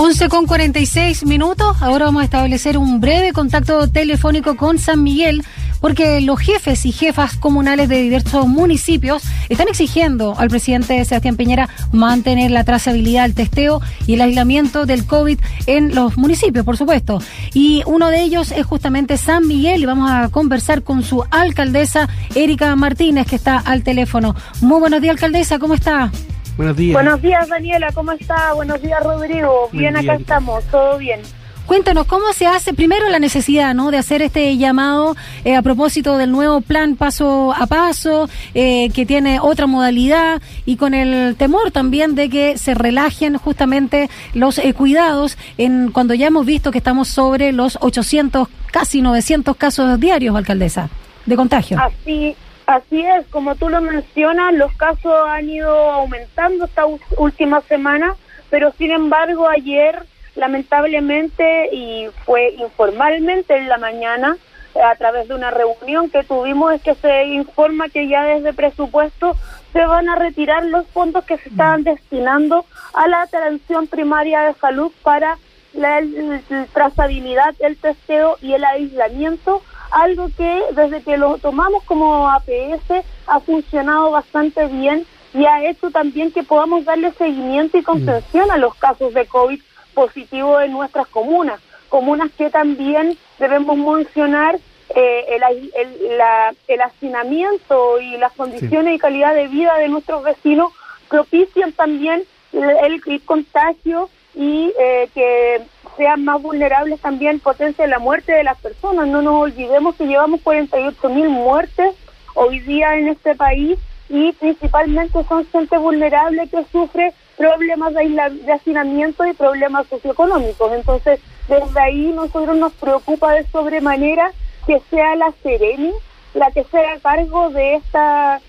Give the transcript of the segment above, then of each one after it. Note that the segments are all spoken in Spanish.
11 con 46 minutos. Ahora vamos a establecer un breve contacto telefónico con San Miguel, porque los jefes y jefas comunales de diversos municipios están exigiendo al presidente Sebastián Piñera mantener la trazabilidad, el testeo y el aislamiento del COVID en los municipios, por supuesto. Y uno de ellos es justamente San Miguel y vamos a conversar con su alcaldesa, Erika Martínez, que está al teléfono. Muy buenos días, alcaldesa, ¿cómo está? Buenos días. Buenos días, Daniela, ¿cómo está? Buenos días, Rodrigo. Bien, acá estamos, todo bien. Cuéntanos, ¿cómo se hace primero la necesidad ¿no? de hacer este llamado eh, a propósito del nuevo plan paso a paso, eh, que tiene otra modalidad y con el temor también de que se relajen justamente los eh, cuidados en cuando ya hemos visto que estamos sobre los 800, casi 900 casos diarios, alcaldesa, de contagio? Así, Así es, como tú lo mencionas, los casos han ido aumentando esta última semana, pero sin embargo ayer lamentablemente y fue informalmente en la mañana a través de una reunión que tuvimos es que se informa que ya desde presupuesto se van a retirar los fondos que se estaban destinando a la atención primaria de salud para la, la trazabilidad, el testeo y el aislamiento algo que desde que lo tomamos como APS ha funcionado bastante bien y ha hecho también que podamos darle seguimiento y contención a los casos de COVID positivo en nuestras comunas, comunas que también debemos mencionar eh, el, el, la, el hacinamiento y las condiciones y calidad de vida de nuestros vecinos propician también el, el contagio y eh, que sean más vulnerables también potencia la muerte de las personas. No nos olvidemos que llevamos 48 mil muertes hoy día en este país y principalmente son gente vulnerable que sufre problemas de, de hacinamiento y problemas socioeconómicos. Entonces, desde ahí nosotros nos preocupa de sobremanera que sea la Sereni la que sea a cargo de esta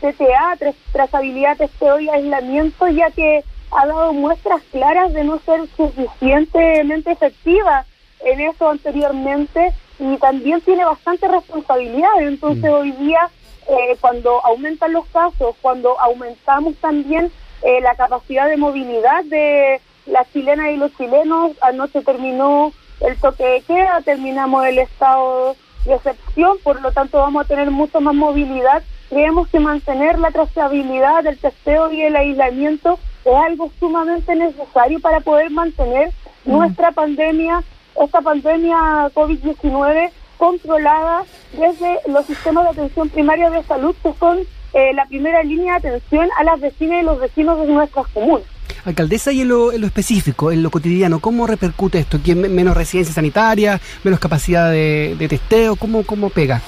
TTA, trazabilidad, testeo y aislamiento, ya que ha dado muestras claras de no ser suficientemente efectiva en eso anteriormente y también tiene bastante responsabilidad. Entonces mm. hoy día, eh, cuando aumentan los casos, cuando aumentamos también eh, la capacidad de movilidad de las chilenas y los chilenos, anoche terminó el toque de queda, terminamos el estado de excepción, por lo tanto vamos a tener mucho más movilidad. Creemos que mantener la trazabilidad del testeo y el aislamiento es algo sumamente necesario para poder mantener mm. nuestra pandemia, esta pandemia COVID-19 controlada desde los sistemas de atención primaria de salud que son eh, la primera línea de atención a las vecinas y los vecinos de nuestras comunas. Alcaldesa, y en lo, específico, en lo cotidiano, ¿cómo repercute esto? ¿Quién, ¿Menos residencia sanitaria, menos capacidad de, testeo? ¿Cómo, ¿Cómo pega?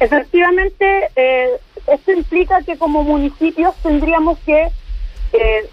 Efectivamente, eh, esto implica que como municipios tendríamos que eh,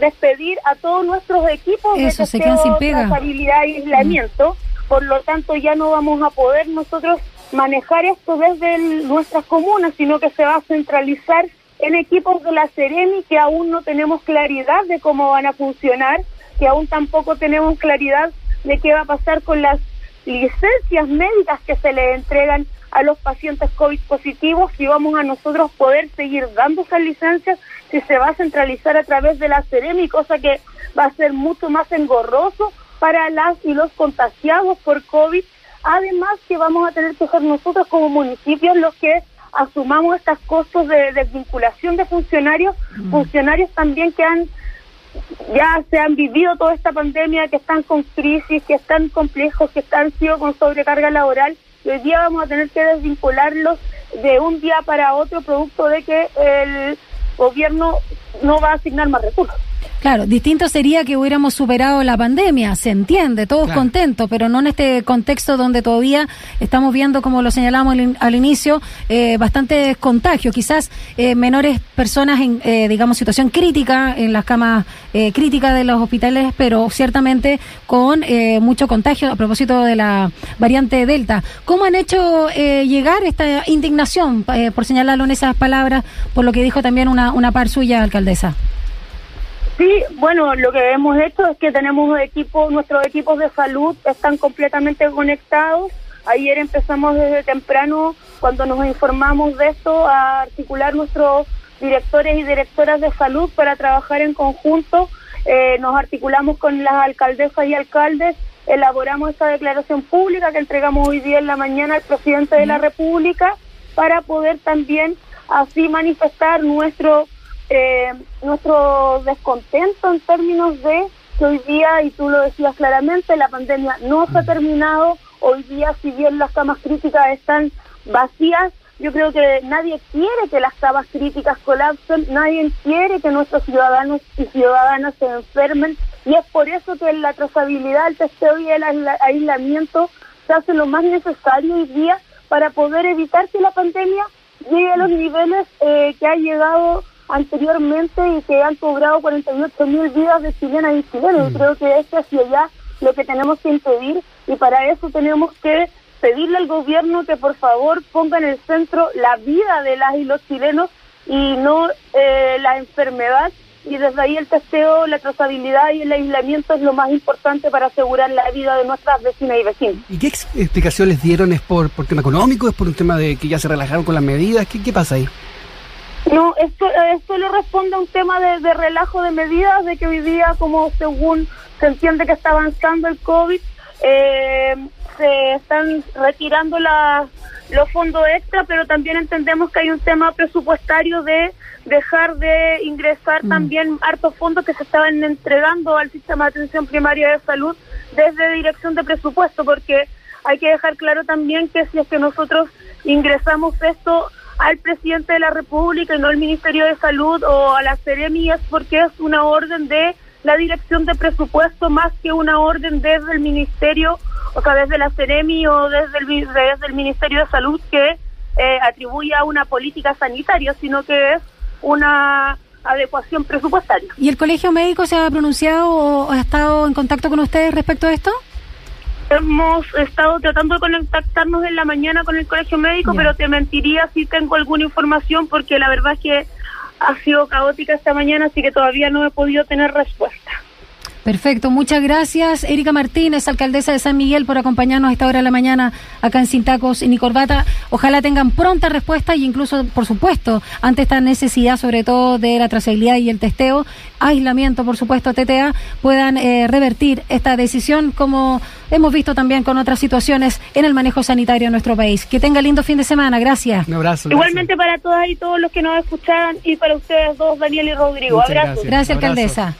despedir a todos nuestros equipos Eso, de se sin pega. y aislamiento. Por lo tanto, ya no vamos a poder nosotros manejar esto desde nuestras comunas, sino que se va a centralizar en equipos de la Seremi que aún no tenemos claridad de cómo van a funcionar, que aún tampoco tenemos claridad de qué va a pasar con las licencias médicas que se le entregan a los pacientes COVID positivos, si vamos a nosotros poder seguir dando esas licencias, si se va a centralizar a través de la Ceremi, cosa que va a ser mucho más engorroso para las y los contagiados por COVID. Además que vamos a tener que ser nosotros como municipios los que asumamos estos costos de desvinculación de funcionarios, mm. funcionarios también que han ya se han vivido toda esta pandemia, que están con crisis, que están complejos, que están sido con sobrecarga laboral hoy día vamos a tener que desvincularlos de un día para otro producto de que el gobierno no va a asignar más recursos. Claro, distinto sería que hubiéramos superado la pandemia, se entiende, todos contentos, pero no en este contexto donde todavía estamos viendo, como lo señalamos al, inicio, eh, bastantes contagios, quizás eh, menores personas en, eh, digamos, situación crítica, en las camas eh, críticas de los hospitales, pero ciertamente con mucho contagio a propósito de la variante Delta. ¿Cómo han hecho llegar esta indignación, por señalarlo en esas palabras, por lo que dijo también una, una par suya, alcaldesa? Sí, bueno, lo que hemos hecho es que tenemos equipos, nuestros equipos de salud están completamente conectados. Ayer empezamos desde temprano, cuando nos informamos de esto, a articular nuestro directores y directoras de salud para trabajar en conjunto. Eh, nos articulamos con las alcaldesas y alcaldes, elaboramos esa declaración pública que entregamos hoy día en la mañana al presidente de la República para poder también así manifestar nuestro eh, nuestro descontento en términos de que hoy día, y tú lo decías claramente, la pandemia no se ha terminado. Hoy día, si bien las camas críticas están vacías, yo creo que nadie quiere que las camas críticas colapsen, nadie quiere que nuestros ciudadanos y ciudadanas se enfermen, y es por eso que la trazabilidad, el testeo y el aislamiento se hace lo más necesario hoy día para poder evitar que la pandemia llegue a los niveles eh, que ha llegado anteriormente y que han cobrado 48 mil vidas de chilenas y chilenos. Mm. creo que es hacia allá lo que tenemos que impedir y para eso tenemos que pedirle al gobierno que por favor ponga en el centro la vida de las y los chilenos y no eh, la enfermedad y desde ahí el testeo, la trazabilidad y el aislamiento es lo más importante para asegurar la vida de nuestras vecinas y vecinos. ¿Y qué explicación les dieron? ¿Es por, por tema económico? ¿Es por un tema de que ya se relajaron con las medidas? ¿Qué, qué pasa ahí? No, esto, esto le responde a un tema de, relajo de medidas, de que hoy día, como según se entiende que está avanzando el COVID, eh, se están retirando los fondos extra, pero también entendemos que hay un tema presupuestario de dejar de ingresar mm. también hartos fondos que se estaban entregando al sistema de atención primaria de salud desde dirección de presupuesto, porque hay que dejar claro también que si es que nosotros ingresamos esto al presidente de la República y no al Ministerio de Salud o a las seremías porque es una orden de la dirección de presupuesto más que una orden desde el Ministerio, o sea, desde la Seremi o desde el, desde el Ministerio de Salud que eh, atribuye a una política sanitaria, sino que es una adecuación presupuestaria. ¿Y el Colegio Médico se ha pronunciado o ha estado en contacto con ustedes respecto a esto? Hemos estado tratando de contactarnos en la mañana con el colegio médico, pero te mentiría si tengo alguna información porque la verdad es que ha sido caótica esta mañana, así que todavía no he podido tener respuesta. Perfecto, muchas gracias. Erika Martínez, alcaldesa de San Miguel, por acompañarnos a esta hora de la mañana acá en Sin Tacos y ni Corbata. Ojalá tengan pronta respuesta y incluso, por supuesto, ante esta necesidad, sobre todo de la trazabilidad y el testeo, aislamiento, por supuesto, TTA, puedan eh, revertir esta decisión, como hemos visto también con otras situaciones en el manejo sanitario en nuestro país. Que tenga lindo fin de semana. Gracias. Un abrazo. Igualmente para todas y todos los que nos escuchan y para ustedes dos, Daniel y Rodrigo. Abrazo. gracias alcaldesa.